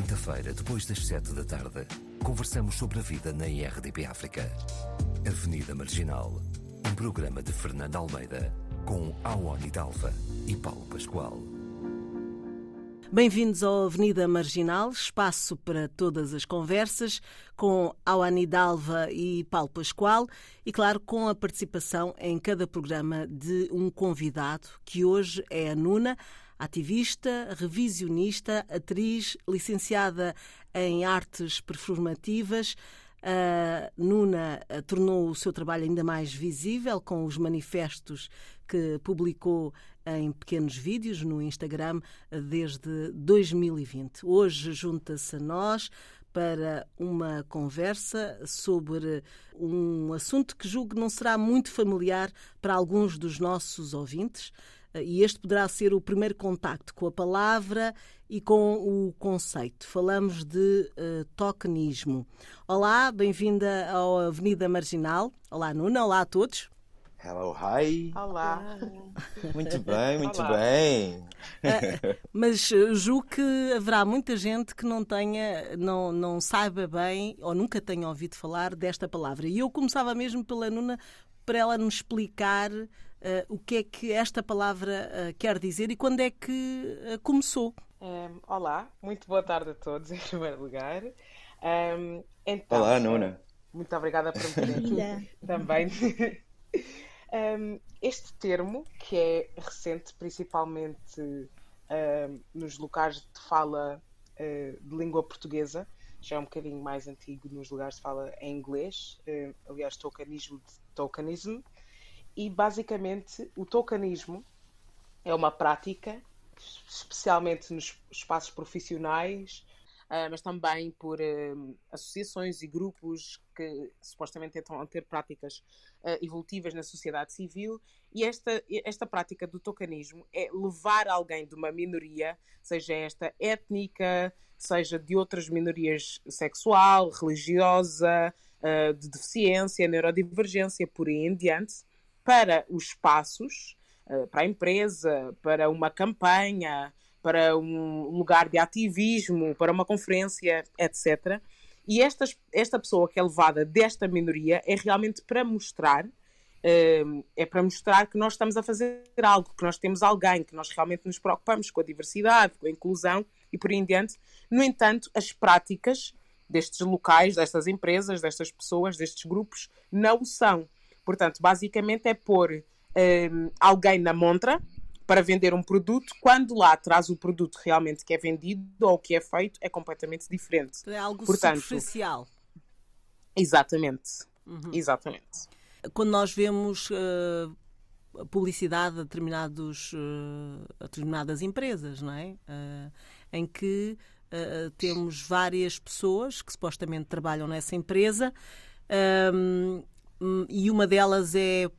quinta-feira, depois das sete da tarde, conversamos sobre a vida na IRDP África. Avenida Marginal, um programa de Fernando Almeida, com Awani Dalva e Paulo Pascoal. Bem-vindos ao Avenida Marginal, espaço para todas as conversas, com Awani Dalva e Paulo Pascoal e, claro, com a participação em cada programa de um convidado, que hoje é a Nuna, ativista, revisionista, atriz, licenciada em artes performativas. A Nuna tornou o seu trabalho ainda mais visível com os manifestos que publicou em pequenos vídeos no Instagram desde 2020. Hoje junta-se a nós para uma conversa sobre um assunto que julgo não será muito familiar para alguns dos nossos ouvintes. E este poderá ser o primeiro contacto com a palavra e com o conceito. Falamos de uh, tokenismo. Olá, bem-vinda ao Avenida Marginal. Olá, Nuna. Olá a todos. Hello, hi. Olá. Muito bem, muito Olá. bem. Uh, mas eh, julgo que haverá muita gente que não tenha, não, não saiba bem ou nunca tenha ouvido falar desta palavra. E eu começava mesmo pela Nuna para ela nos explicar uh, o que é que esta palavra uh, quer dizer e quando é que começou. Um, olá, muito boa tarde a todos, em primeiro lugar. Um, então, olá, Nuna. Muito obrigada por me ter também. Um, este termo, que é recente principalmente um, nos locais de fala uh, de língua portuguesa, já é um bocadinho mais antigo nos lugares de fala em inglês, uh, aliás, tokenismo de tokenism, e basicamente o tokenismo é uma prática, especialmente nos espaços profissionais, uh, mas também por uh, associações e grupos que supostamente tentam ter práticas uh, evolutivas na sociedade civil. E esta, esta prática do tocanismo é levar alguém de uma minoria, seja esta étnica, seja de outras minorias sexual, religiosa, de deficiência, neurodivergência, por aí em diante, para os espaços, para a empresa, para uma campanha, para um lugar de ativismo, para uma conferência, etc. E esta, esta pessoa que é levada desta minoria é realmente para mostrar eh, é para mostrar que nós estamos a fazer algo, que nós temos alguém, que nós realmente nos preocupamos com a diversidade, com a inclusão e por aí em diante. No entanto, as práticas destes locais, destas empresas, destas pessoas, destes grupos, não são. Portanto, basicamente é pôr um, eh, alguém na montra, para vender um produto, quando lá traz o produto realmente que é vendido ou que é feito, é completamente diferente. É algo Portanto, superficial. Exatamente. Uhum. Exatamente. Quando nós vemos uh, publicidade a, determinados, uh, a determinadas empresas, não é? Uh, em que temos várias pessoas que supostamente trabalham nessa empresa um, e uma delas é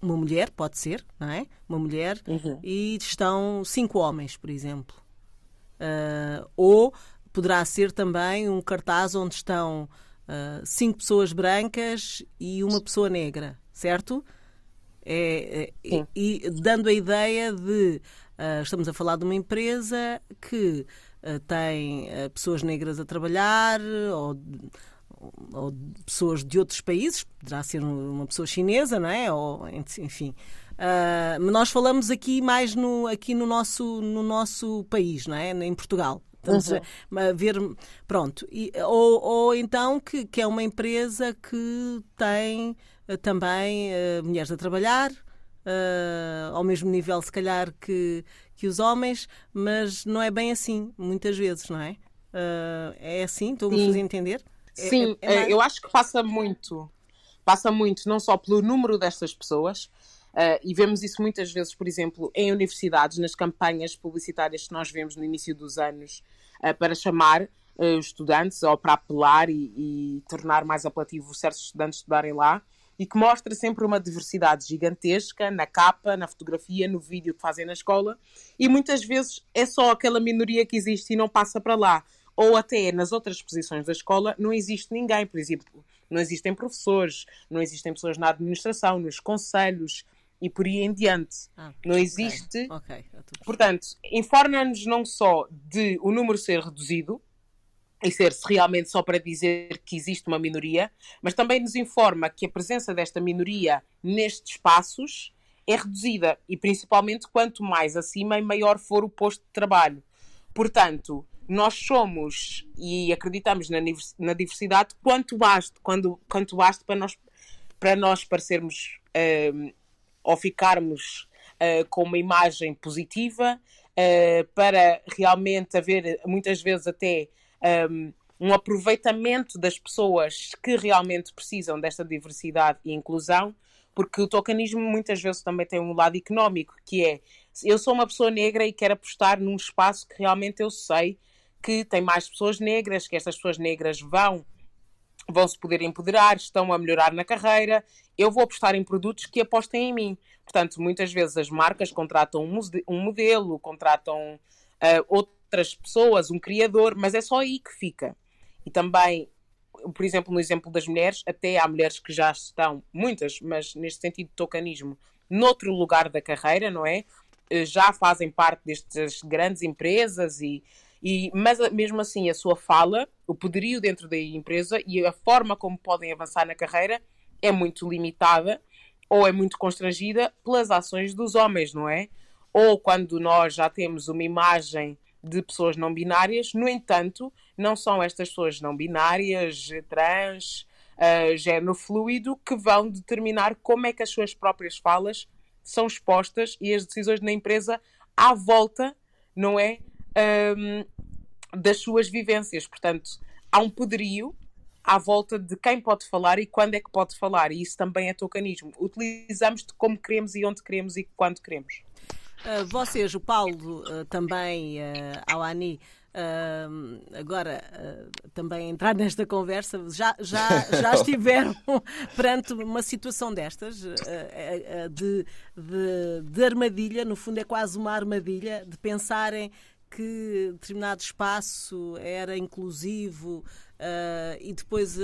uma mulher, pode ser, não é? Uma mulher, uhum. e estão cinco homens, por exemplo. Uh, ou poderá ser também um cartaz onde estão uh, cinco pessoas brancas e uma pessoa negra, certo? É, é e, dando a ideia de uh, estamos a falar de uma empresa que tem pessoas negras a trabalhar ou ou pessoas de outros países, poderá ser uma pessoa chinesa, não é? Ou, enfim. Uh, nós falamos aqui mais no, aqui no, nosso, no nosso país, não é? Em Portugal. Estamos uhum. a, ver, pronto. E, ou, ou então que, que é uma empresa que tem uh, também uh, mulheres a trabalhar, ao mesmo nível, se calhar, que, que os homens, mas não é bem assim, muitas vezes, não é? é assim? Estou-me a fazer entender? É, Sim, é, é mais... eu acho que passa muito. Passa muito, não só pelo número destas pessoas, uh, e vemos isso muitas vezes, por exemplo, em universidades, nas campanhas publicitárias que nós vemos no início dos anos, uh, para chamar uh, os estudantes ou para apelar e, e, tornar mais apelativo certos estudantes estudarem lá, e que mostra sempre uma diversidade gigantesca na capa, na fotografia, no vídeo que fazem na escola, e muitas vezes é só aquela minoria que existe e não passa para lá ou até nas outras posições da escola não existe ninguém, por exemplo, não existem professores, não existem pessoas na administração, nos conselhos e por aí em diante. Ah, não existe. Okay. Okay. Portanto, informa-nos não só de o número ser reduzido, e ser-se realmente só para dizer que existe uma minoria, mas também nos informa que a presença desta minoria nestes espaços é reduzida e principalmente quanto mais acima e maior for o posto de trabalho. Portanto, nós somos e acreditamos na, na diversidade quanto basta, quando, quanto basta para nós, para nós parecermos uh, ou ficarmos uh, com uma imagem positiva, uh, para realmente haver muitas vezes até um, um aproveitamento das pessoas que realmente precisam desta diversidade e inclusão, porque o tokenismo muitas vezes também tem um lado económico, que é eu sou uma pessoa negra e quero apostar num espaço que realmente eu sei que tem mais pessoas negras, que estas pessoas negras vão vão se poder empoderar, estão a melhorar na carreira. Eu vou apostar em produtos que apostem em mim. Portanto, muitas vezes as marcas contratam um modelo, contratam uh, outras pessoas, um criador, mas é só aí que fica. E também, por exemplo, no exemplo das mulheres, até há mulheres que já estão, muitas, mas neste sentido tocanismo, noutro lugar da carreira, não é? Eh, já fazem parte destas grandes empresas e, e mas mesmo assim a sua fala, o poderio dentro da empresa e a forma como podem avançar na carreira é muito limitada ou é muito constrangida pelas ações dos homens, não é? Ou quando nós já temos uma imagem de pessoas não binárias, no entanto, não são estas pessoas não binárias, trans, uh, género fluido, que vão determinar como é que as suas próprias falas são expostas e as decisões na empresa à volta, não é? Um, das suas vivências. Portanto, há um poderio à volta de quem pode falar e quando é que pode falar, e isso também é tocanismo. Utilizamos-te como queremos e onde queremos e quando queremos. Uh, vocês, o Paulo uh, também, uh, a Ani, uh, agora também entrar nesta conversa, já, já, já estiveram perante uma situação destas de, de, de armadilha, no fundo é quase uma armadilha, de pensarem que determinado espaço era inclusivo uh, e depois, uh,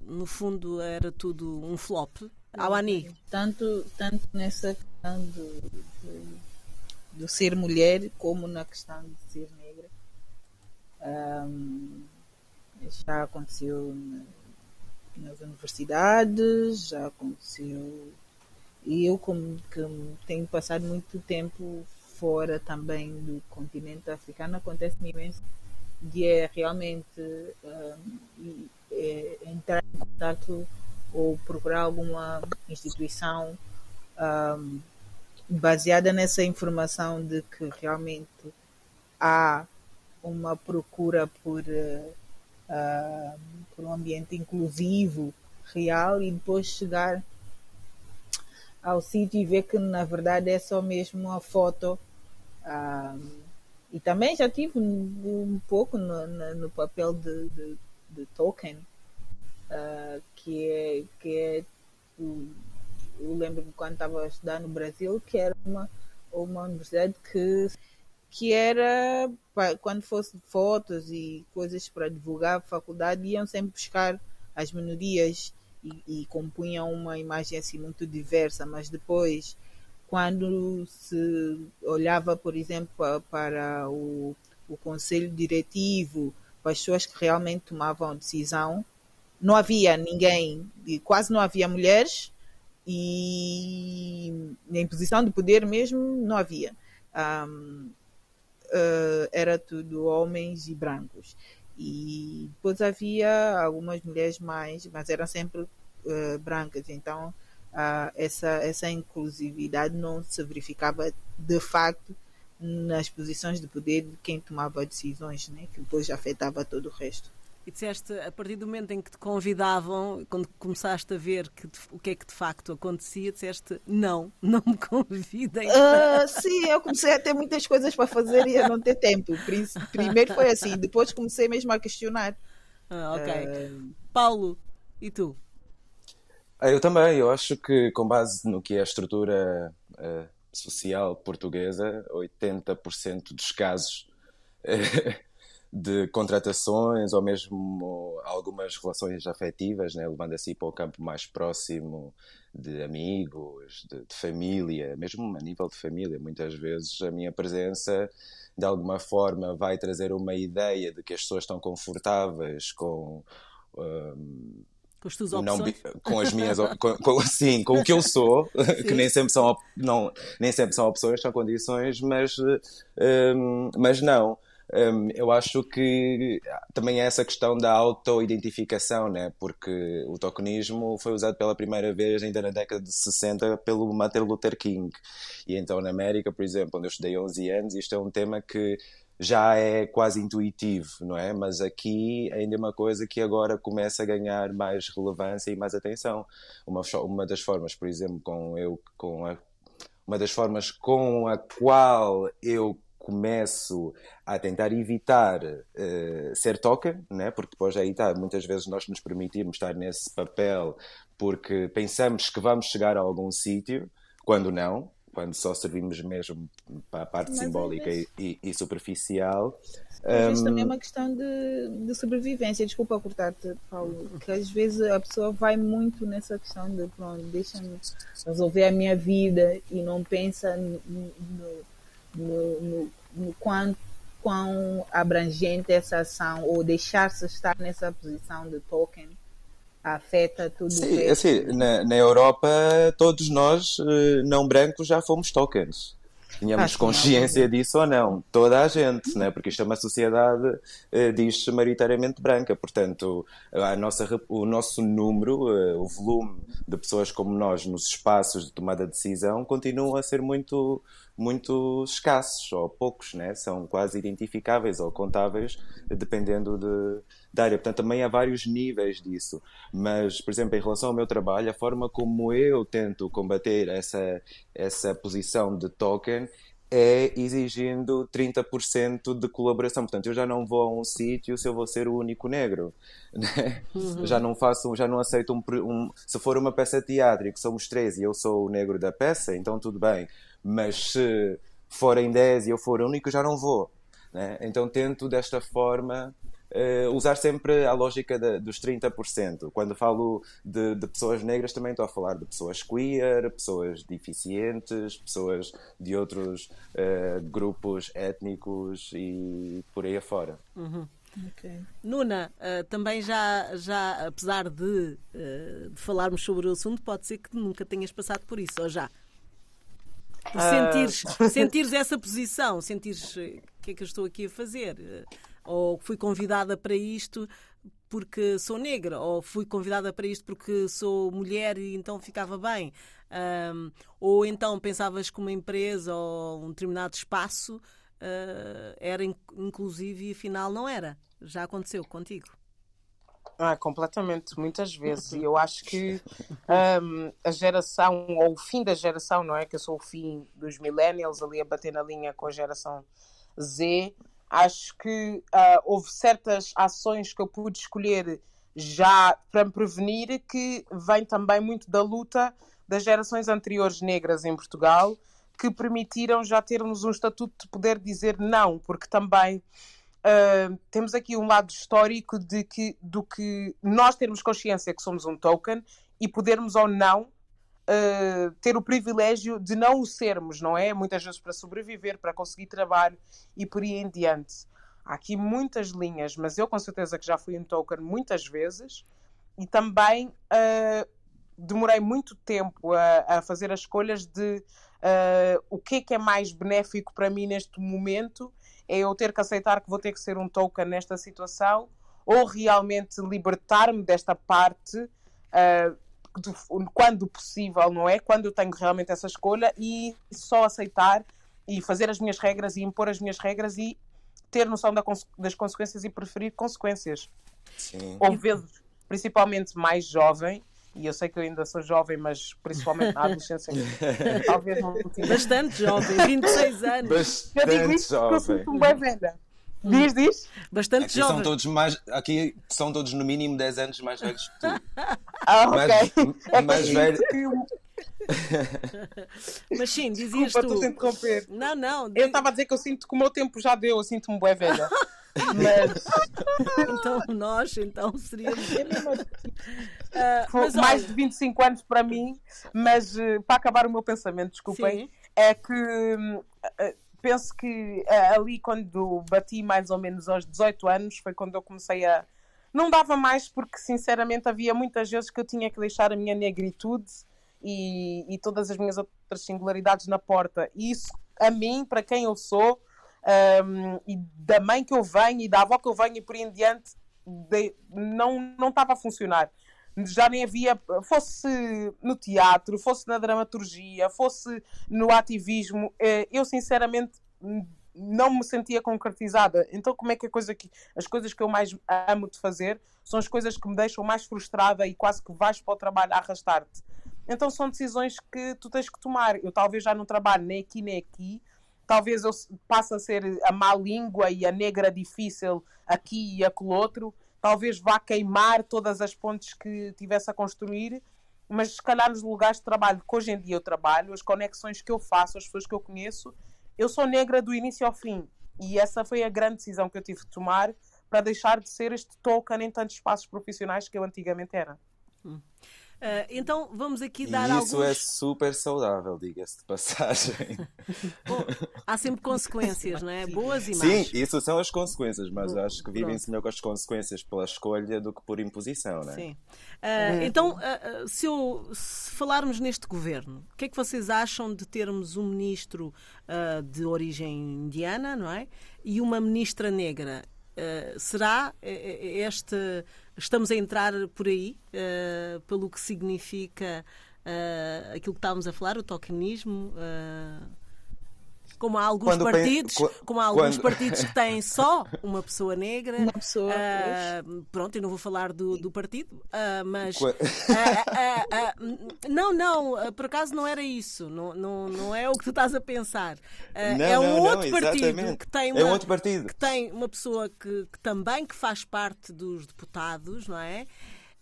no fundo, era tudo um flop? Awani? Tanto, tanto nessa questão do, do, do, ser mulher como na questão de ser negra. Um, já aconteceu nas universidades, já aconteceu. E eu, como que tenho passado muito tempo fora também do continente africano, acontece-me imenso de é realmente um, é, entrar em contato ou procurar alguma instituição um, baseada nessa informação de que realmente há uma procura por, uh, por um ambiente inclusivo, real, e depois chegar ao sítio e ver que na verdade é só mesmo uma foto. Um, e também já tive um, um pouco no, no, papel de, de, de Tolkien, uh, que é, que é eu lembro-me quando estava a estudar no Brasil que era uma, uma universidade que, que era quando fosse fotos e coisas para divulgar a faculdade iam sempre buscar as minorias e, e compunham uma imagem assim muito diversa, mas depois quando se olhava, por exemplo, para o, o conselho diretivo, para as pessoas que realmente tomavam decisão, não havia ninguém, quase não havia mulheres e em posição de poder mesmo não havia. Um, uh, era tudo homens e brancos. E depois havia algumas mulheres mais, mas eram sempre uh, brancas. Então uh, essa, essa inclusividade não se verificava de facto nas posições de poder de quem tomava decisões, né, que depois afetava todo o resto. E disseste, a partir do momento em que te convidavam, quando começaste a ver que, o que é que de facto acontecia, disseste, não, não me convidem. Uh, sim, eu comecei a ter muitas coisas para fazer e a não ter tempo. Primeiro foi assim, depois comecei mesmo a questionar. Ah, ok. Uh... Paulo, e tu? Ah, eu também, eu acho que com base no que é a estrutura uh, social portuguesa, 80% dos casos de contratações ou mesmo algumas relações afetivas, né? levando assim para o campo mais próximo de amigos, de, de, família, mesmo a nível de família. Muitas vezes a minha presença, de alguma forma, vai trazer uma ideia de que as pessoas estão confortáveis com. Um, com as tuas opções? Não, com as minhas com, com, sim, com o que eu sou que nem sempre são não nem sempre são opções são condições mas um, mas não um, eu acho que também é essa questão da auto-identificação, né? porque o tokenismo foi usado pela primeira vez ainda na década de 60 pelo Martin Luther King. E então na América, por exemplo, onde eu estudei 11 anos, isto é um tema que já é quase intuitivo, não é? Mas aqui ainda é uma coisa que agora começa a ganhar mais relevância e mais atenção. Uma, uma das formas, por exemplo, com eu com a, uma das formas com a qual eu começo a tentar evitar uh, ser token, né? porque depois aí está, muitas vezes nós nos permitimos estar nesse papel porque pensamos que vamos chegar a algum sítio, quando não, quando só servimos mesmo para a parte Mas simbólica e, e, superficial. Às vezes um... também é uma questão de, de sobrevivência. Desculpa cortar-te, Paulo, que às vezes a pessoa vai muito nessa questão de pronto, deixa-me resolver a minha vida e não pensa no, no no, no, no quanto quão abrangente essa ação ou deixar-se estar nessa posição de token afeta tudo Sim, assim, na, na Europa todos nós eh, não brancos já fomos tokens. Tínhamos consciência não, disso ou não, toda a gente, né? porque isto é uma sociedade, eh, diz-se, maioritariamente branca, portanto, a nossa, o nosso número, eh, o volume de pessoas como nós nos espaços de tomada de decisão continua a ser muito, muito escassos ou poucos, né? são quase identificáveis ou contáveis, dependendo de, da área. Portanto, também há vários níveis disso. Mas, por exemplo, em relação ao meu trabalho, a forma como eu tento combater essa, essa posição de token é exigindo 30% de colaboração. Portanto, eu já não vou a um sítio se eu vou ser o único negro. Né? Uhum. Já não faço, já não aceito um, um, Se for uma peça teatro e que somos três e eu sou o negro da peça, então tudo bem. Mas se forem 10 e eu for o único, já não vou. Né? Então tento desta forma Uh, usar sempre a lógica de, dos 30%. Quando falo de, de, pessoas negras, também estou a falar de pessoas queer, pessoas deficientes, pessoas de outros uh, grupos étnicos e por aí afora. Uhum. Okay. Nuna, uh, também já, já apesar de, de, falarmos sobre o assunto, pode ser que nunca tenhas passado por isso, ou já? Sentires, sentires essa posição, sentires o que é que eu estou aqui a fazer? ou fui convidada para isto porque sou negra, ou fui convidada para isto porque sou mulher e então ficava bem. Um, ou então pensavas que uma empresa ou um determinado espaço uh, era inclusive e afinal não era. Já aconteceu contigo? Ah, completamente, muitas vezes. E eu acho que um, a geração, ou o fim da geração, não é? Que eu sou o fim dos millennials, ali a bater na linha com a geração Z, Acho que uh, houve certas ações que eu pude escolher já para me prevenir que vem também muito da luta das gerações anteriores negras em Portugal que permitiram já termos um estatuto de poder dizer não, porque também uh, temos aqui um lado histórico de que, do que nós termos consciência que somos um token e podermos ou não uh, ter o privilégio de não o sermos, não é? Muitas vezes para sobreviver, para conseguir trabalho e por aí em diante. Há aqui muitas linhas, mas eu com certeza que já fui um token muitas vezes e também uh, demorei muito tempo a, a, fazer as escolhas de o que é que é mais benéfico para mim neste momento é eu ter que aceitar que vou ter que ser um token nesta situação ou realmente libertar-me desta parte uh, quando possível, não é? Quando eu tenho realmente essa escolha e só aceitar e fazer as minhas regras e impor as minhas regras e ter noção das consequências e preferir consequências. Sim. Ou vezes, principalmente mais jovem, e eu sei que eu ainda sou jovem, mas principalmente na adolescência, talvez não Bastante jovem, 26 anos. Bastante eu digo isso jovem. porque eu sinto-me bem velha. Diz, diz. Bastante aqui jovem. São todos mais, aqui são todos no mínimo 10 anos mais velhos que tu. Ah, ok. Mais, é mais velho. Mas sim, dizias Desculpa, tu. estou a interromper. Não, não. Eu estava a dizer que eu sinto que o meu tempo já deu, eu sinto-me bué velha. Mas. então nós, então, seríamos. Uh, mais olha... de 25 anos para mim, mas uh, para acabar o meu pensamento, desculpem, Sim. é que uh, penso que ali quando bati mais ou menos aos 18 anos foi quando eu comecei a. Não dava mais porque, sinceramente, havia muitas vezes que eu tinha que deixar a minha negritude e, e todas as minhas outras singularidades na porta. E isso, a mim, para quem eu sou, um, e da mãe que eu venho e da avó que eu venho e por aí em diante, de, não, não estava a funcionar. Já nem havia, fosse no teatro, fosse na dramaturgia, fosse no ativismo, eh, eu sinceramente não me sentia concretizada. Então, como é que a coisa que as coisas que eu mais amo de fazer são as coisas que me deixam mais frustrada e quase que vais para o trabalho a arrastar-te. Então, são decisões que tu tens que tomar. Eu talvez já não trabalho nem aqui nem aqui, talvez eu passe a ser a má língua e a negra difícil aqui e aquele outro, talvez vá queimar todas as pontes que tivesse a construir, mas se calhar nos lugares de trabalho que hoje em dia eu trabalho, as conexões que eu faço, as pessoas que eu conheço, eu sou negra do início ao fim. E essa foi a grande decisão que eu tive de tomar para deixar de ser este token em tantos espaços profissionais que eu antigamente era. Hum. Uh, então vamos aqui dar e alguns... isso é super saudável, diga-se de passagem. Bom, há sempre consequências, não é? Boas e más. Sim, isso são as consequências, mas acho que vivem-se melhor com as consequências pela escolha do que por imposição, não é? Sim. Uh, então, uh, se, eu, se, falarmos neste governo, o que é que vocês acham de termos um ministro de origem indiana, não é? E uma ministra negra? Será este estamos a entrar por aí, uh, pelo que significa uh, aquilo que estávamos a falar, o tokenismo. Como há alguns quando partidos, bem, como há alguns quando... partidos que têm só uma pessoa negra. Uma pessoa. Uh, pronto, eu não vou falar do, do partido, uh, mas. Uh, não, não, por acaso não era isso. Não, não, não é o que tu estás a pensar. Não, é um não, outro não, partido que tem uma, é um outro partido. que tem uma pessoa que, que também que faz parte dos deputados, não é?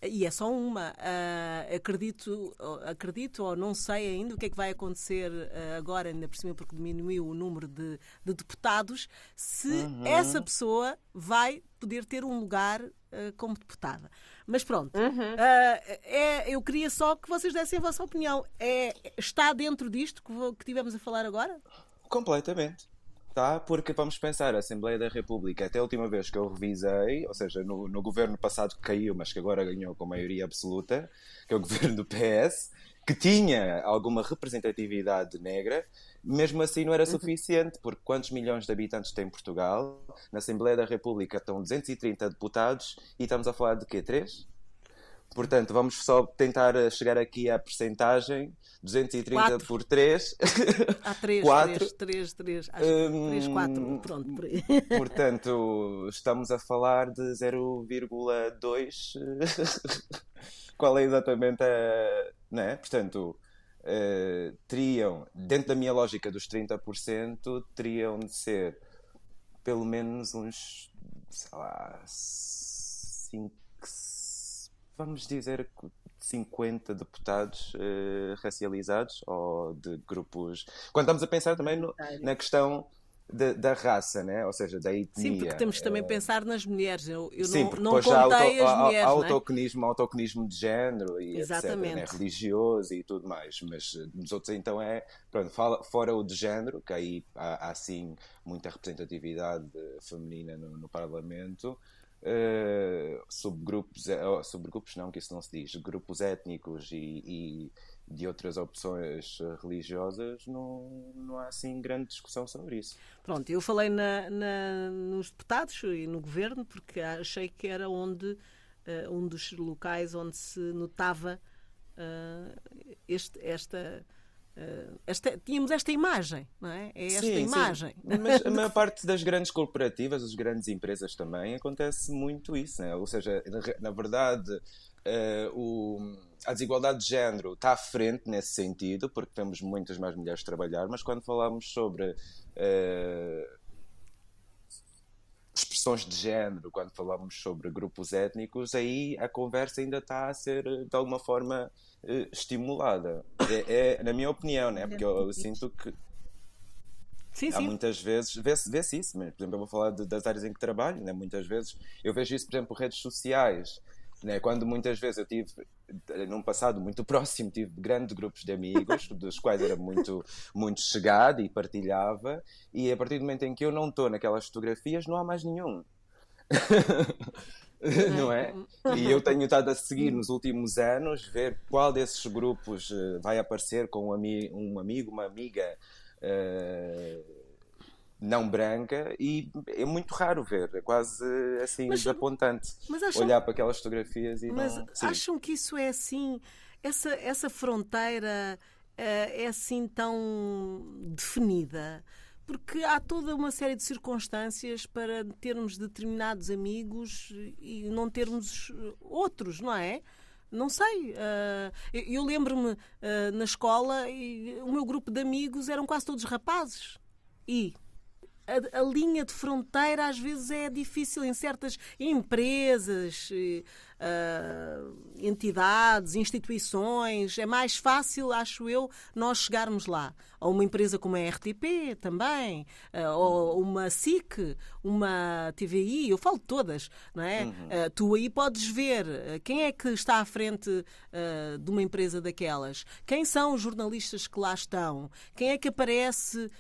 E é só uma. Uh, acredito, acredito ou não sei ainda o que é que vai acontecer uh, agora, ainda por cima, porque diminuiu o número de, de deputados, se uhum. essa pessoa vai poder ter um lugar uh, como deputada. Mas pronto, uhum. é, eu queria só que vocês dessem a vossa opinião. É, está dentro disto que, que tivemos a falar agora? Completamente. Tá, porque vamos pensar, a Assembleia da República, até a última vez que eu revisei, ou seja, no, no governo passado que caiu, mas que agora ganhou com maioria absoluta, que é o governo do PS, que tinha alguma representatividade negra, mesmo assim não era uhum. suficiente, porque quantos milhões de habitantes tem Portugal? Na Assembleia da República estão 230 deputados e estamos a falar de quê? Três? Portanto, vamos só tentar chegar aqui à percentagem 230 quatro. por 3. Há 3, 4. 3, 3, 3, acho um, 3, 4, pronto, por aí. Portanto, estamos a falar de 0,2. Qual é exatamente a. Não é? Portanto, uh, teriam, dentro da minha lógica dos 30%, teriam de ser pelo menos uns, sei lá, 5, vamos dizer 50 deputados uh, racializados ou de grupos. Quando estamos a pensar também no, na questão de, da raça, né? ou seja, da etnia. Sim, porque temos que também uh, pensar nas mulheres. Eu, eu Sim, não, não contei auto, as mulheres. Há, autoconismo, é? autoconismo de género e Exatamente. etc. Né? Religioso e tudo mais. Mas eh, nos outros então é. Pronto, fala, fora o de género, que aí há, há sim muita representatividade feminina no, no Parlamento. Uh, subgrupos, uh, subgrupos não, que isso não se diz, grupos étnicos e, e, de outras opções religiosas, não, não há assim grande discussão sobre isso. Pronto, eu falei na, na, nos deputados e no governo porque achei que era onde uh, um dos locais onde se notava este, esta esta, tínhamos esta imagem, não é? É esta sim, imagem. Sim. Mas a maior parte das grandes corporativas, as grandes empresas também, acontece muito isso, né? Ou seja, na, na verdade, uh, o, a desigualdade de género está à frente nesse sentido, porque temos muitas mais mulheres a trabalhar, mas quando falamos sobre uh, expressões de género, quando falamos sobre grupos étnicos, aí a conversa ainda está a ser, de alguma forma, eh, estimulada. É, é, na minha opinião, né? porque eu, eu sinto que. Sim, Há sim. muitas vezes, vê-se vê isso, mas, por exemplo, eu vou falar de, das áreas em que trabalho, né? muitas vezes eu vejo isso, por exemplo, redes sociais, né? quando muitas vezes eu tive, num passado muito próximo, tive grandes grupos de amigos, dos quais era muito, muito chegado e partilhava, e a partir do momento em que eu não estou naquelas fotografias, não há mais nenhum. não é? E eu tenho estado a seguir nos últimos anos, ver qual desses grupos uh, vai aparecer com um, ami um amigo, uma amiga uh, não branca, e é muito raro ver, é quase assim mas, desapontante mas acham, olhar para aquelas fotografias e mas não. Mas acham que isso é assim? Essa, essa fronteira uh, é assim tão definida? porque há toda uma série de circunstâncias para termos determinados amigos e não termos outros, não é? Não sei. Uh, eu lembro-me uh, na escola e o meu grupo de amigos eram quase todos rapazes. E a, a, linha de fronteira às vezes é difícil em certas empresas, uh, entidades, instituições. É mais fácil, acho eu, nós chegarmos lá. Ou uma empresa como a RTP também, uh, ou uma SIC, uma TVI, eu falo de todas, não é? Uhum. Uh, tu aí podes ver quem é que está à frente de uma empresa daquelas, quem são os jornalistas que lá estão, quem é que aparece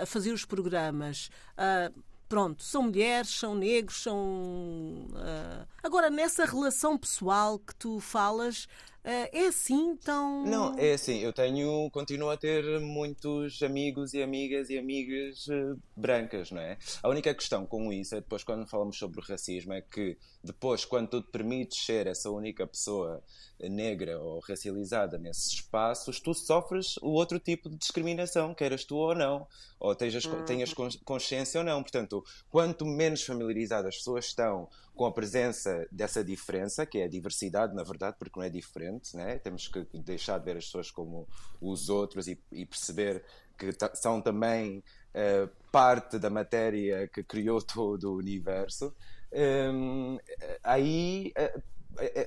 a fazer os programas. Uh, pronto, são mulheres, são negros, são. Uh... Agora, nessa relação pessoal que tu falas, é assim tão. Não, é assim, eu tenho. continuo a ter muitos amigos e amigas e amigas uh, brancas, não é? A única questão com isso é depois, quando falamos sobre o racismo, é que depois, quando tu te permites ser essa única pessoa negra ou racializada nesses espaços, tu sofres o outro tipo de discriminação, queiras tu ou não, ou tenhas, uhum. tenhas consciência ou não. Portanto, quanto menos familiarizadas as pessoas estão com a presença dessa diferença, que é a diversidade, na verdade, porque não é diferente, né? temos que deixar de ver as pessoas como os outros e, e perceber que são também uh, parte da matéria que criou todo o universo. Um, aí uh,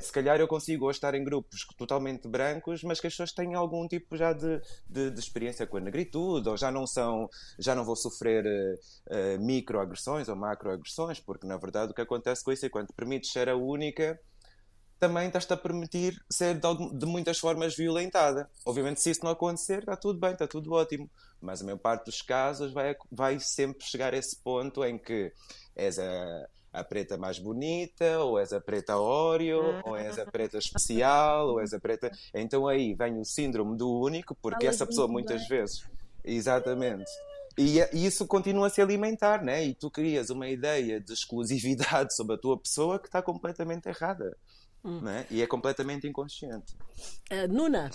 se calhar eu consigo hoje estar em grupos totalmente brancos, mas que as pessoas têm algum tipo já de, de, de experiência com a negritude, ou já não são, já não vou sofrer uh, microagressões ou macroagressões, porque na verdade o que acontece com isso é quando permites ser a única, também estás-te a permitir ser de, de, muitas formas violentada. Obviamente, se isso não acontecer, está tudo bem, está tudo ótimo. Mas a maior parte dos casos vai, vai sempre chegar a esse ponto em que és a a preta mais bonita, ou és a preta Oreo, uhum. ou és a preta especial, ou és a preta. Então aí vem o síndrome do único, porque essa pessoa muitas vezes. Exatamente. E, e, isso continua a se alimentar, né? E tu crias uma ideia de exclusividade sobre a tua pessoa que está completamente errada. Hum. Né? E é completamente inconsciente. Uh, Nuna,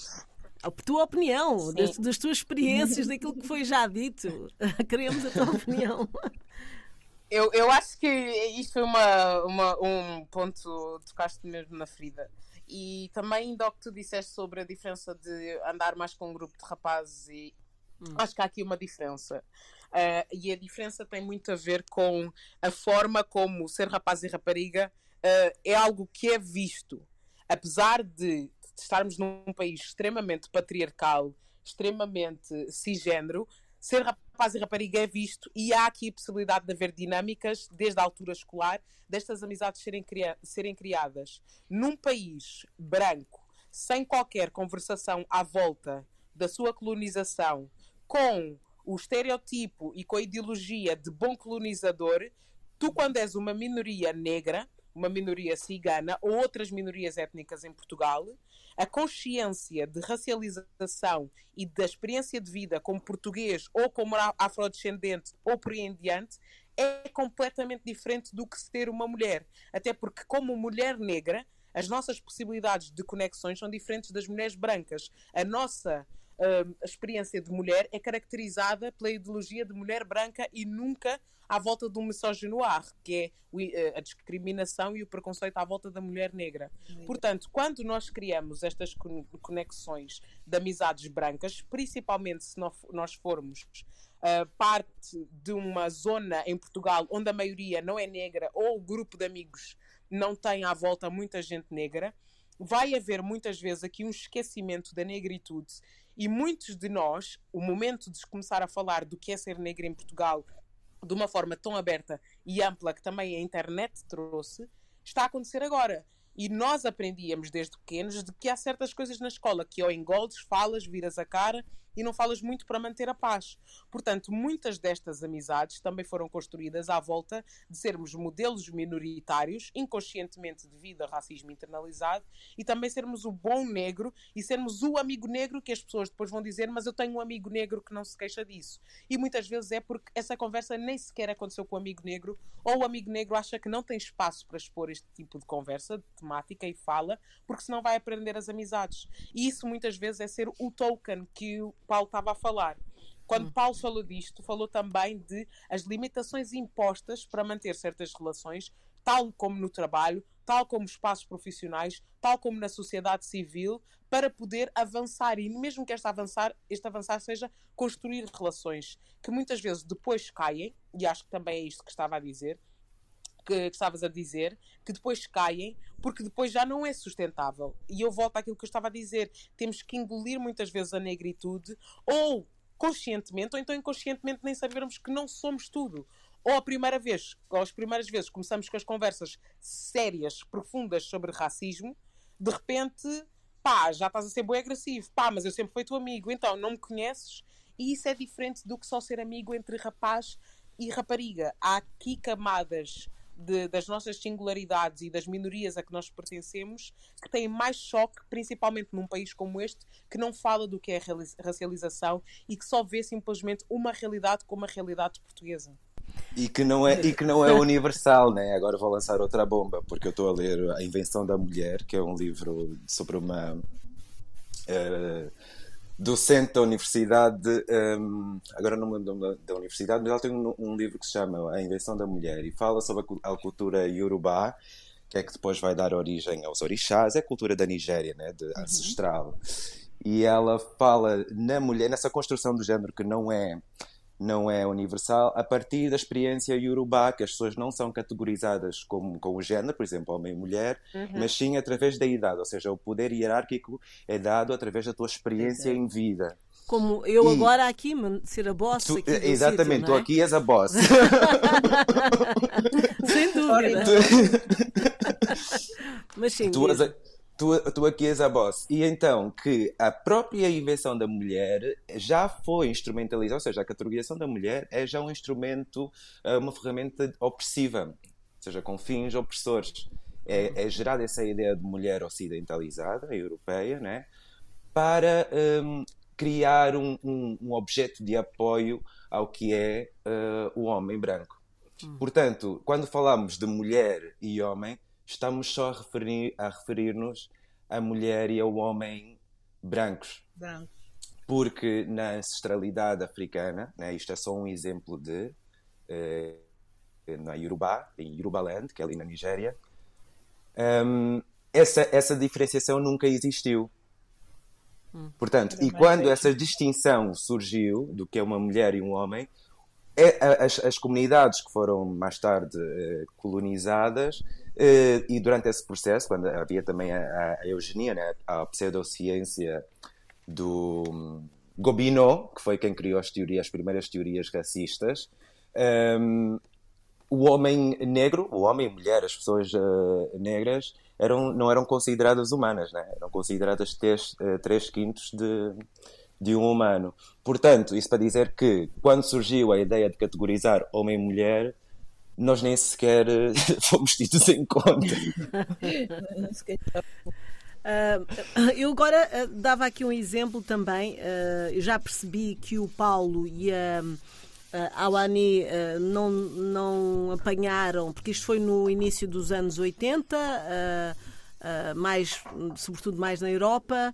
a tua opinião, das, das, tuas experiências, daquilo que foi já dito. Queremos a tua opinião. Eu, eu acho que isto foi uma, uma, um ponto, tocaste mesmo na ferida. E também ainda o que tu disseste sobre a diferença de andar mais com um grupo de rapazes e hum. acho que há aqui uma diferença. Uh, e a diferença tem muito a ver com a forma como ser rapaz e rapariga uh, é algo que é visto. Apesar de estarmos num país extremamente patriarcal, extremamente cisgênero, ser rapaz e rapariga é visto e há aqui a possibilidade de haver dinâmicas desde a altura escolar destas amizades serem, serem criadas. Num país branco, sem qualquer conversação à volta da sua colonização, com o estereotipo e com a ideologia de bom colonizador, tu, quando és uma minoria negra, uma minoria cigana ou outras minorias étnicas em Portugal, a consciência de racialização e da experiência de vida como português ou como afrodescendente ou por aí em diante é completamente diferente do que ser uma mulher. Até porque, como mulher negra, as nossas possibilidades de conexões são diferentes das mulheres brancas. A nossa uh, experiência de mulher é caracterizada pela ideologia de mulher branca e nunca à volta do misogynoir, que é a discriminação e o preconceito à volta da mulher negra. Portanto, quando nós criamos estas conexões de amizades brancas, principalmente se nós formos uh, parte de uma zona em Portugal onde a maioria não é negra ou o grupo de amigos não tem à volta muita gente negra, vai haver muitas vezes aqui um esquecimento da negritude e muitos de nós, o momento de começar a falar do que é ser negro em Portugal de uma forma tão aberta e ampla que também a internet trouxe, está a acontecer agora. E nós aprendíamos desde pequenos de que há certas coisas na escola que ou engoldes, falas, viras a cara e não falas muito para manter a paz. Portanto, muitas destas amizades também foram construídas à volta de sermos modelos minoritários, inconscientemente devido a racismo internalizado, e também sermos o bom negro e sermos o amigo negro que as pessoas depois vão dizer, mas eu tenho um amigo negro que não se queixa disso. E muitas vezes é porque essa conversa nem sequer aconteceu com o amigo negro, ou o amigo negro acha que não tem espaço para expor este tipo de conversa, de temática e fala, porque senão vai aprender as amizades. E isso muitas vezes é ser o token que Paulo estava a falar. Quando hum. Paulo falou disto, falou também de as limitações impostas para manter certas relações, tal como no trabalho, tal como espaços profissionais, tal como na sociedade civil, para poder avançar e mesmo que este avançar, este avançar seja construir relações que muitas vezes depois caem, e acho que também é isto que estava a dizer, que, que, estavas a dizer, que depois caem, porque depois já não é sustentável. E eu volto àquilo que eu estava a dizer: temos que engolir muitas vezes a negritude, ou conscientemente, ou então inconscientemente, nem sabermos que não somos tudo. Ou a primeira vez, ou as primeiras vezes começamos com as conversas sérias, profundas sobre racismo, de repente, pá, já estás a ser bem agressivo, pá, mas eu sempre fui teu amigo, então não me conheces, e isso é diferente do que só ser amigo entre rapaz e rapariga. Há aqui camadas de, das nossas singularidades e das minorias a que nós pertencemos que têm mais choque, principalmente num país como este, que não fala do que é racialização e que só vê simplesmente uma realidade como a realidade portuguesa. E que não é, e que não é universal, né? Agora vou lançar outra bomba, porque eu estou a ler A Invenção da Mulher, que é um livro sobre uma. Uh, docente da universidade, um, agora não me lembro da universidade, mas ela tem um, um, livro que se chama A Invenção da Mulher e fala sobre a, a cultura iorubá, que é que depois vai dar origem aos orixás, é a cultura da Nigéria, né, de, uhum. ancestral. E ela fala na mulher, nessa construção do género que não é não é universal, a partir da experiência iorubá, que as pessoas não são categorizadas como, com o género, por exemplo, homem e mulher, uhum. mas sim através da idade, ou seja, o poder hierárquico é dado através da tua experiência em vida. Como eu e agora aqui, ser a boss tu, aqui Exatamente, tu é? aqui és a boss. Sem dúvida. mas sim, tu és a tu, tu aqui és a boss. E então que a própria invenção da mulher já foi instrumentalizada, ou seja, a categorização da mulher é já um instrumento, eh, uma ferramenta opressiva, ou seja, com fins opressores. É, é gerada essa ideia de mulher ocidentalizada, europeia, né? para um, criar um, um, um, objeto de apoio ao que é uh, o homem branco. Hum. Portanto, quando falamos de mulher e homem, estamos só a referir-nos a, referir a mulher e ao homem brancos. Brancos. Porque na ancestralidade africana, né, isto é só um exemplo de. Eh, na Yorubá, em Yorubaland, que é ali na Nigéria, um, essa, essa diferenciação nunca existiu. Hum. Portanto, e quando essa distinção surgiu do que é uma mulher e um homem, é, as, as comunidades que foram mais tarde eh, colonizadas e durante esse processo, quando havia também a, a eugenia, né, a pseudociência do um, Gobineau, que foi quem criou as teorias, as primeiras teorias racistas, um, o homem negro, o homem e mulher, as pessoas uh, negras, eram, não eram consideradas humanas, né? eram consideradas três, uh, três quintos de, de um humano. Portanto, isso para dizer que quando surgiu a ideia de categorizar homem e mulher, nós nem sequer eh, fomos tidos em conta. Uh, eu agora uh, dava aqui um exemplo também. Uh, já percebi que o Paulo e a, a Awani não, não apanharam, porque isto foi no início dos anos 80, mais, sobretudo mais na Europa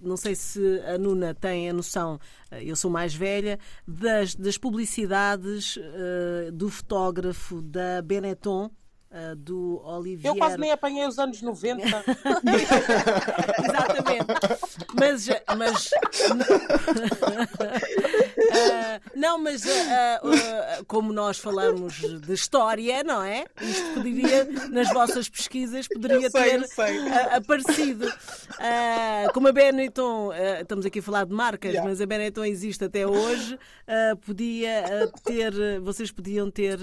não sei se a Nuna tem a noção, eh, eu sou mais velha, das, das publicidades uh, do fotógrafo da Benetton. Uh, do Olivier. Eu quase nem apanhei os anos 90. Exatamente. Mas, mas Uh, não, mas uh, uh, como nós falamos de história, não é? Isto poderia, nas vossas pesquisas, poderia sei, ter aparecido. como a Benetton, estamos aqui a falar de marcas, yeah. mas a Benetton existe até hoje, podia ter, vocês podiam ter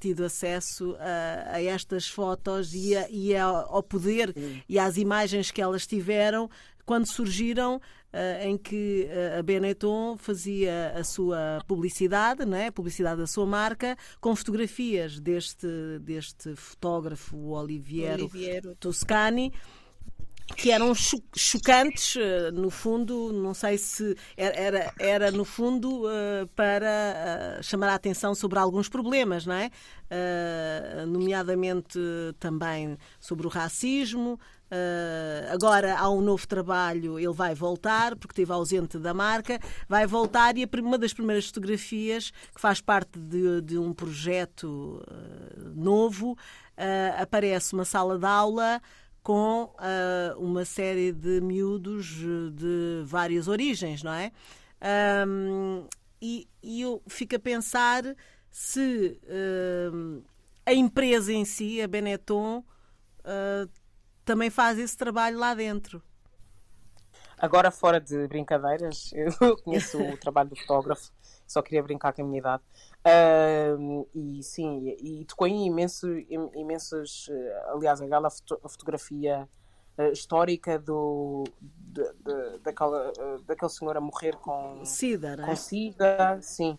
tido acesso a, a estas fotos e, a, e ao poder e às imagens que elas tiveram quando surgiram Uh, em que uh, a Benetton fazia a sua publicidade, né? a publicidade da sua marca, com fotografias deste, deste fotógrafo Oliviero, Oliviero. Toscani que eram cho chocantes, uh, no fundo, não sei se era, era no fundo para chamar a atenção sobre alguns problemas, não é? nomeadamente também sobre o racismo, Uh, agora há um novo trabalho, ele vai voltar, porque esteve ausente da marca, vai voltar e uma das primeiras fotografias, que faz parte de, de um projeto uh, novo, uh, aparece uma sala de aula com uma série de miúdos de várias origens, não é? Um, e, e, eu fico a pensar se a empresa em si, a Benetton, também faz esse trabalho lá dentro. Agora, fora de brincadeiras, eu conheço o trabalho do fotógrafo, só queria brincar com a minha idade. Uh, e sim, e tocou em imenso, imensos. Eh, aliás, aquela foto, fotografia uh, histórica do, de, de, daquela, uh, daquele senhor a morrer com SIDA, com SIDA, sim.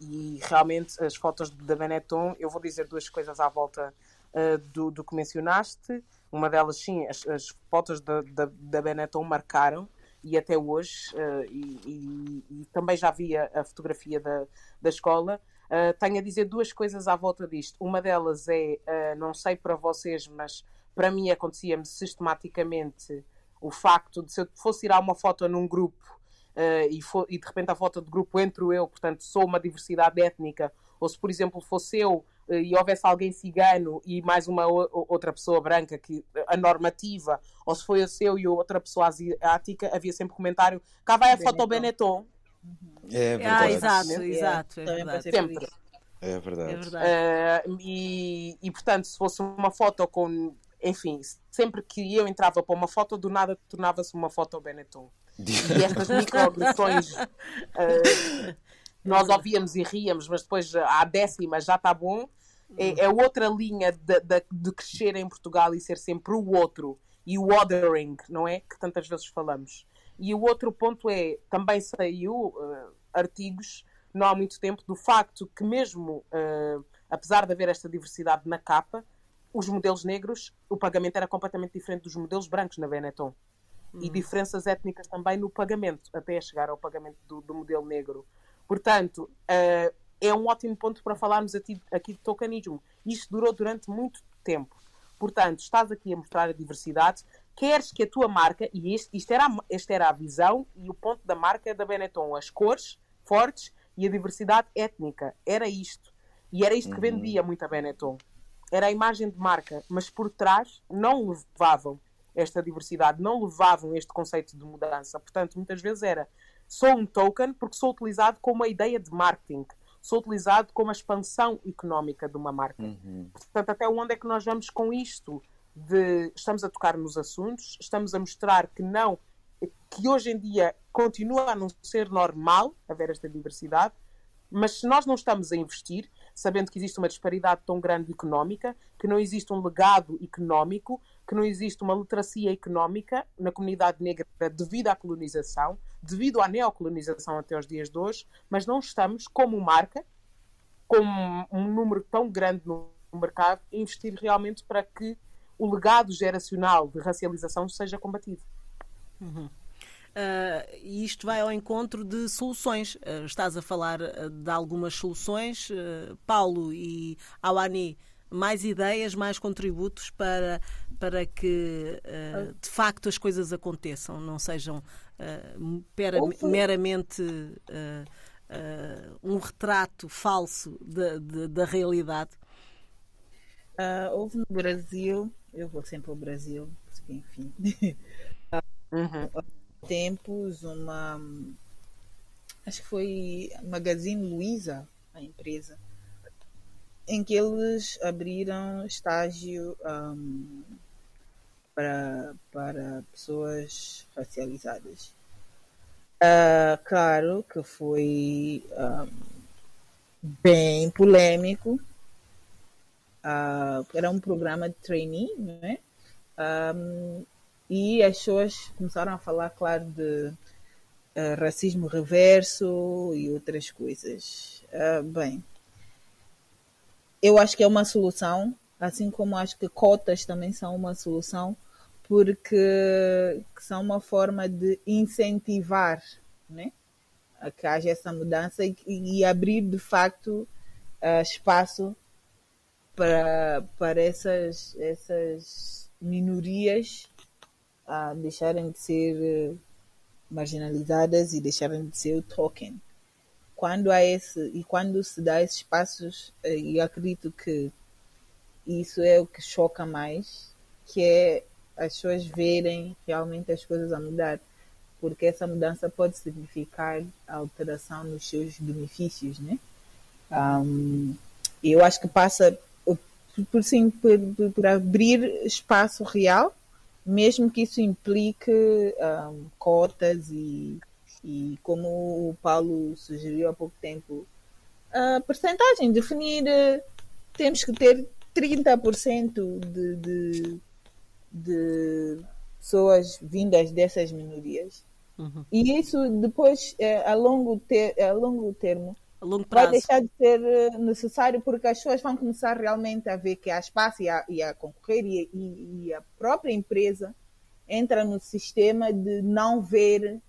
e realmente as fotos da Benetton, eu vou dizer duas coisas à volta do, do que mencionaste. Uma delas, sim, as, as fotos da, da, da Benetton marcaram e até hoje, uh, e, e, e, também já via a fotografia da, da escola. Uh, tenho a dizer duas coisas à volta disto. Uma delas é, uh, não sei para vocês, mas para mim acontecia-me sistematicamente o facto de se eu fosse tirar uma foto num grupo e, for, e, de repente a foto de grupo entro eu, portanto sou uma diversidade étnica, ou se por exemplo fosse eu eh, e houvesse alguém cigano e mais uma outra pessoa branca que a normativa, ou se foi a seu e outra pessoa asiática, havia sempre comentário: cá vai a Benetton. foto Benetton. É verdade. Ah, exato, é. exato, é verdade. Sempre. É verdade. É verdade. Uh, e, e portanto, se fosse uma foto com. Enfim, sempre que eu entrava para uma foto, do nada tornava-se uma foto Benetton. e estas microagressões. Uh, nós ouvíamos e ríamos, mas depois à décima já está bom é, é outra linha de, de, de, crescer em Portugal e ser sempre o outro e o othering, não é? Que tantas vezes falamos. E o outro ponto é, também saiu uh, artigos não há muito tempo do facto que mesmo, uh, apesar de haver esta diversidade na capa, os modelos negros, o pagamento era completamente diferente dos modelos brancos na Benetton. E hum. diferenças étnicas também no pagamento, até chegar ao pagamento do, do modelo negro. Portanto, uh, é um ótimo ponto para falarmos aqui, aqui de tokenismo. Isto durou durante muito tempo. Portanto, estás aqui a mostrar a diversidade, queres que a tua marca, e este, isto era, esta era a visão e o ponto da marca da Benetton, as cores fortes e a diversidade étnica. Era isto. E era isto que uhum. vendia muito a Benetton. Era a imagem de marca, mas por trás não levavam esta diversidade, não levavam este conceito de mudança. Portanto, muitas vezes era sou um token porque sou utilizado como uma ideia de marketing sou utilizado como a expansão económica de uma marca. Uhum. Portanto, até onde é que nós vamos com isto? De, estamos a tocar nos assuntos, estamos a mostrar que não, que hoje em dia continua a não ser normal haver esta diversidade, mas se nós não estamos a investir, sabendo que existe uma disparidade tão grande económica, que não existe um legado económico, que não existe uma literacia económica na comunidade negra devido à colonização, devido à neocolonização até os dias de hoje, mas não estamos, como marca, com um número tão grande no mercado, a investir realmente para que o legado geracional de racialização seja combatido. Uhum. Uh, e isto vai ao encontro de soluções. Uh, estás a falar uh, de algumas soluções, Paulo e Awani, mais ideias, mais contributos para, para que de facto as coisas aconteçam, não sejam pera, meramente um retrato falso de, de, da realidade. houve no Brasil, eu vou sempre ao Brasil, porque enfim. Uhum tempos uma acho que foi Magazine Luiza, a empresa, em que eles abriram estágio um, para, para pessoas racializadas. Uh, claro que foi um, bem polêmico. Uh, era um programa de trainee, não é? Um, e as pessoas começaram a falar, claro, de uh, racismo reverso e outras coisas. Bem, eu acho que é uma solução, assim como acho que cotas também são uma solução, porque são uma forma de incentivar né, a que haja essa mudança e, e abrir de facto uh, espaço para, para essas, essas minorias a deixarem de ser uh, marginalizadas e deixarem de ser o token. Quando há esse e quando se dá esses passos, uh, e acredito que isso é o que choca mais, que é as pessoas verem realmente as coisas a mudar, porque essa mudança pode significar alteração nos seus benefícios, né? Um, eu acho que passa por, sim, por, por, abrir espaço real, mesmo que isso implique um, cotas e, e, como o Paulo sugeriu há pouco tempo, a percentagem, definir, temos que ter 30% de, de, de pessoas vindas dessas minorias. Uhum. E isso depois, é, a, longo ter, a longo termo, a longo vai deixar de ser eh, necessário porque as pessoas vão começar realmente a ver que há espaço e a, e a concorrer e, e, e, a própria empresa entra no sistema de não ver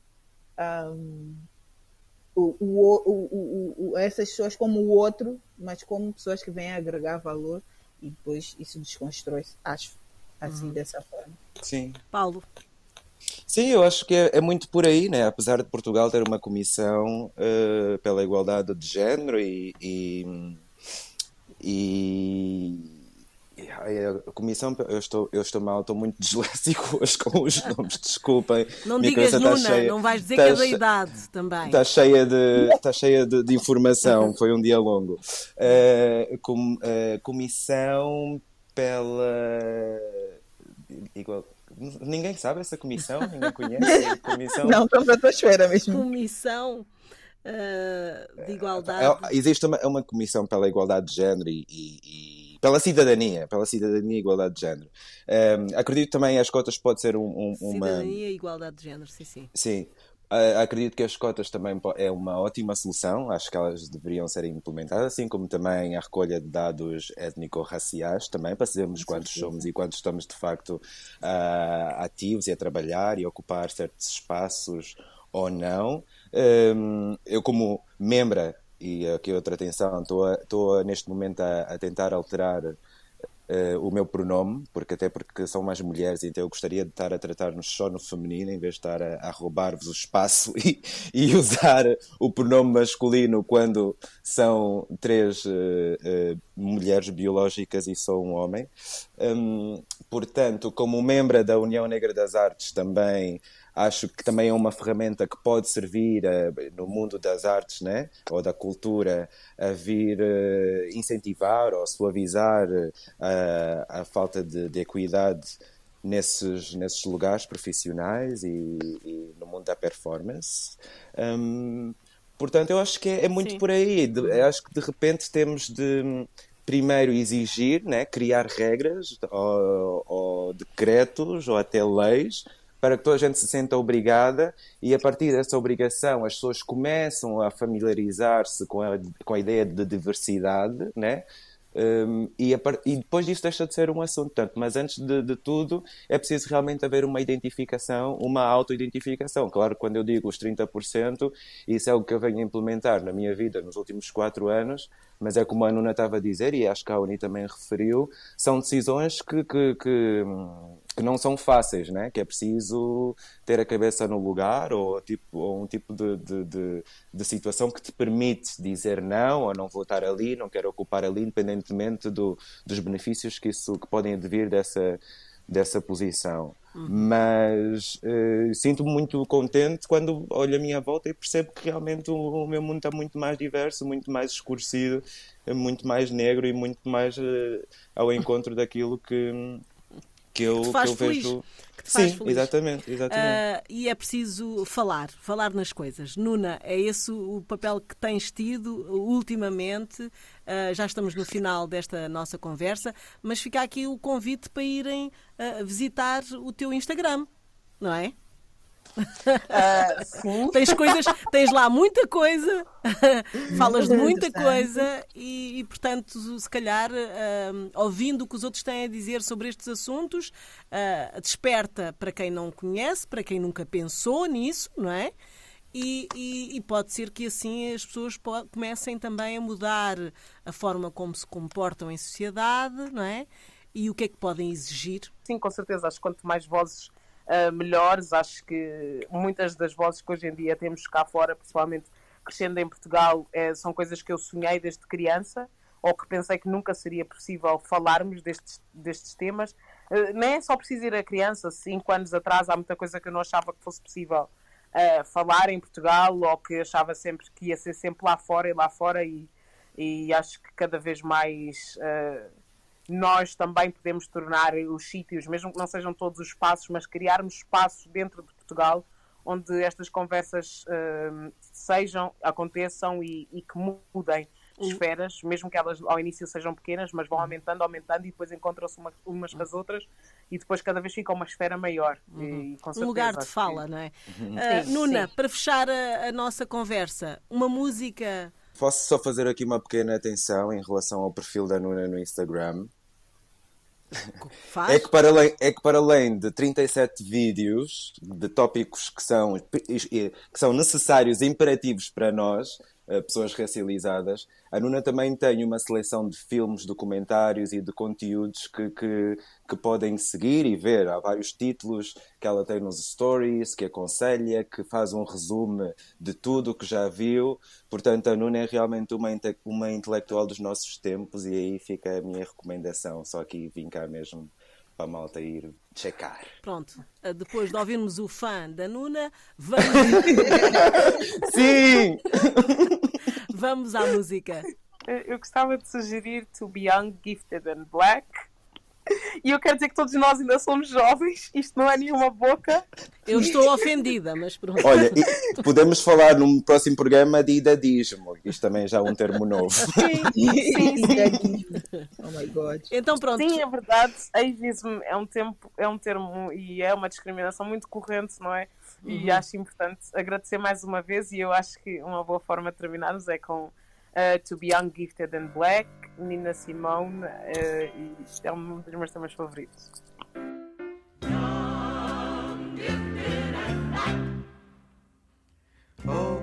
um, o, o, o, essas pessoas como o outro, mas como pessoas que vêm agregar valor e depois isso desconstrói, acho, assim, uhum. dessa forma. Sim. Paulo. Sim, eu acho que é, é, muito por aí, né? Apesar de Portugal ter uma comissão uh, pela igualdade de género e, e, e, a comissão, eu estou, eu estou mal, estou muito disléxico hoje com os nomes, desculpem. Não Minha digas Nuna, cheia, não vais dizer que é da idade também. Está cheia de, está cheia de, de informação, foi um dia longo. Uh, com, uh, comissão pela igual Ninguém sabe essa comissão? Ninguém conhece comissão? Não, estamos à tua espera mesmo. Comissão uh, de Igualdade. É, existe uma, uma, comissão pela igualdade de género e, e, e, pela cidadania, pela cidadania e igualdade de género. Um, ehm, acredito também as cotas pode ser um, um, uma... Cidadania e igualdade de género, sim, sim. Sim. Uh, acredito que as cotas também é uma ótima solução, acho que elas deveriam ser implementadas, assim como também a recolha de dados étnico-raciais, também para sabermos quantos somos e quantos estamos de facto uh, ativos e a trabalhar e ocupar certos espaços ou não. Um, eu, como membro, e aqui outra atenção, estou neste momento a, a tentar alterar uh, o meu pronome, porque até porque são mais mulheres, então eu gostaria de estar a tratar-nos só no feminino, em vez de estar a, a roubar-vos o espaço e, e, usar o pronome masculino quando são três uh, uh, mulheres biológicas e só um homem. Um, portanto, como membro da União Negra das Artes também acho que também é uma ferramenta que pode servir uh, no mundo das artes né? ou da cultura a vir uh, incentivar ou suavizar uh, a falta de, de, equidade nesses, nesses lugares profissionais e, e no mundo da performance. Um, portanto, eu acho que é, é muito Sim. por aí. De, acho que de repente temos de primeiro exigir, né, criar regras ou, ou decretos ou até leis para que toda a gente se sinta obrigada e a partir dessa obrigação as pessoas começam a familiarizar-se com a, com a ideia de diversidade, né? Um, e, a, e, depois disso deixa de ser um assunto. Tanto, mas antes de, de, tudo, é preciso realmente haver uma identificação, uma auto-identificação. Claro, quando eu digo os 30%, isso é o que eu venho a implementar na minha vida nos últimos quatro anos, mas é como a Nuna estava a dizer, e acho que a Uni também referiu, são decisões que, que, que que não são fáceis, né? que é preciso ter a cabeça no lugar ou, tipo, ou um tipo de, de, de, de, situação que te permite dizer não ou não vou estar ali, não quero ocupar ali, independentemente do, dos benefícios que, isso, que podem advir dessa, dessa posição. Uhum. Mas uh, sinto-me muito contente quando olho a minha volta e percebo que realmente o, o, meu mundo está muito mais diverso, muito mais escurecido, muito mais negro e muito mais uh, ao encontro daquilo que, que eu, que, que eu vejo te faz Sim, feliz. exatamente, exatamente. Uh, e é preciso falar, falar nas coisas. Nuna, é esse o papel que tens tido ultimamente. Uh, já estamos no final desta nossa conversa, mas fica aqui o convite para irem uh, visitar o teu Instagram, não é? Uh, sim. tens coisas, tens lá muita coisa, falas de muita coisa e, e portanto, se calhar, uh, ouvindo o que os outros têm a dizer sobre estes assuntos, uh, desperta para quem não conhece, para quem nunca pensou nisso, não é? E, e, e, pode ser que assim as pessoas comecem também a mudar a forma como se comportam em sociedade, não é? E o que é que podem exigir? Sim, com certeza. Acho que quanto mais vozes uh, melhores. Acho que muitas das vozes que hoje em dia temos cá fora, principalmente crescendo em Portugal, é, são coisas que eu sonhei desde criança ou que pensei que nunca seria possível falarmos destes, destes temas. Uh, nem é só preciso ir a criança, cinco anos atrás há muita coisa que eu não achava que fosse possível uh, falar em Portugal ou que achava sempre que ia ser sempre lá fora e lá fora e, e acho que cada vez mais uh, nós também podemos tornar os sítios, mesmo que não sejam todos os espaços, mas criarmos espaços dentro de Portugal onde estas conversas uh, sejam, aconteçam e, e que mudem esferas, mesmo que elas ao início sejam pequenas, mas vão uhum. aumentando, aumentando e depois encontram-se uma, umas com as outras e depois cada vez fica uma esfera maior. Uhum. E, um lugar de fala, que... não é? Uhum. Uh, Nuna, sim. para fechar a, a, nossa conversa, uma música. Posso só fazer aqui uma pequena atenção em relação ao perfil da Nuna no Instagram. Faz? É que, para além, é que para além de 37 vídeos de tópicos que são, que são necessários e imperativos para nós, pessoas racializadas, a Nuna também tem uma seleção de filmes, documentários e de conteúdos que, que, que, podem seguir e ver. Há vários títulos que ela tem nos stories, que aconselha, que faz um resumo de tudo o que já viu. Portanto, a Nuna é realmente uma, uma intelectual dos nossos tempos e aí fica a minha recomendação. Só aqui vim cá mesmo para a malta ir checar. Pronto, eh, depois de ouvirmos o fã da Nuna, vamos. Sim! vamos à música. Eu gostava de sugerir To Be Young, Gifted and Black e eu quero dizer que todos nós ainda somos jovens, isto não é nenhuma boca. Eu estou ofendida, mas pronto. Olha, podemos falar num próximo programa de idadismo, isto também já é um termo novo. Sim, sim, sim. Oh my God. Então pronto. Sim, é verdade, ageismo é um, tempo, é um termo e é uma discriminação muito corrente, não é? E uhum. acho importante agradecer mais uma vez e eu acho que uma boa forma de terminarmos é com uh, To Be Young, Gifted and Black, Nina Simone eh, e é um dos meus temas favoritos. Oh.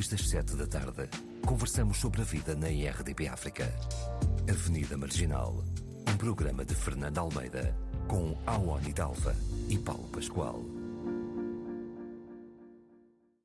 Depois das sete da tarde, conversamos sobre a vida na IRDP África. Avenida Marginal, um programa de Fernando Almeida, com Awani Dalva e Paulo Pascoal.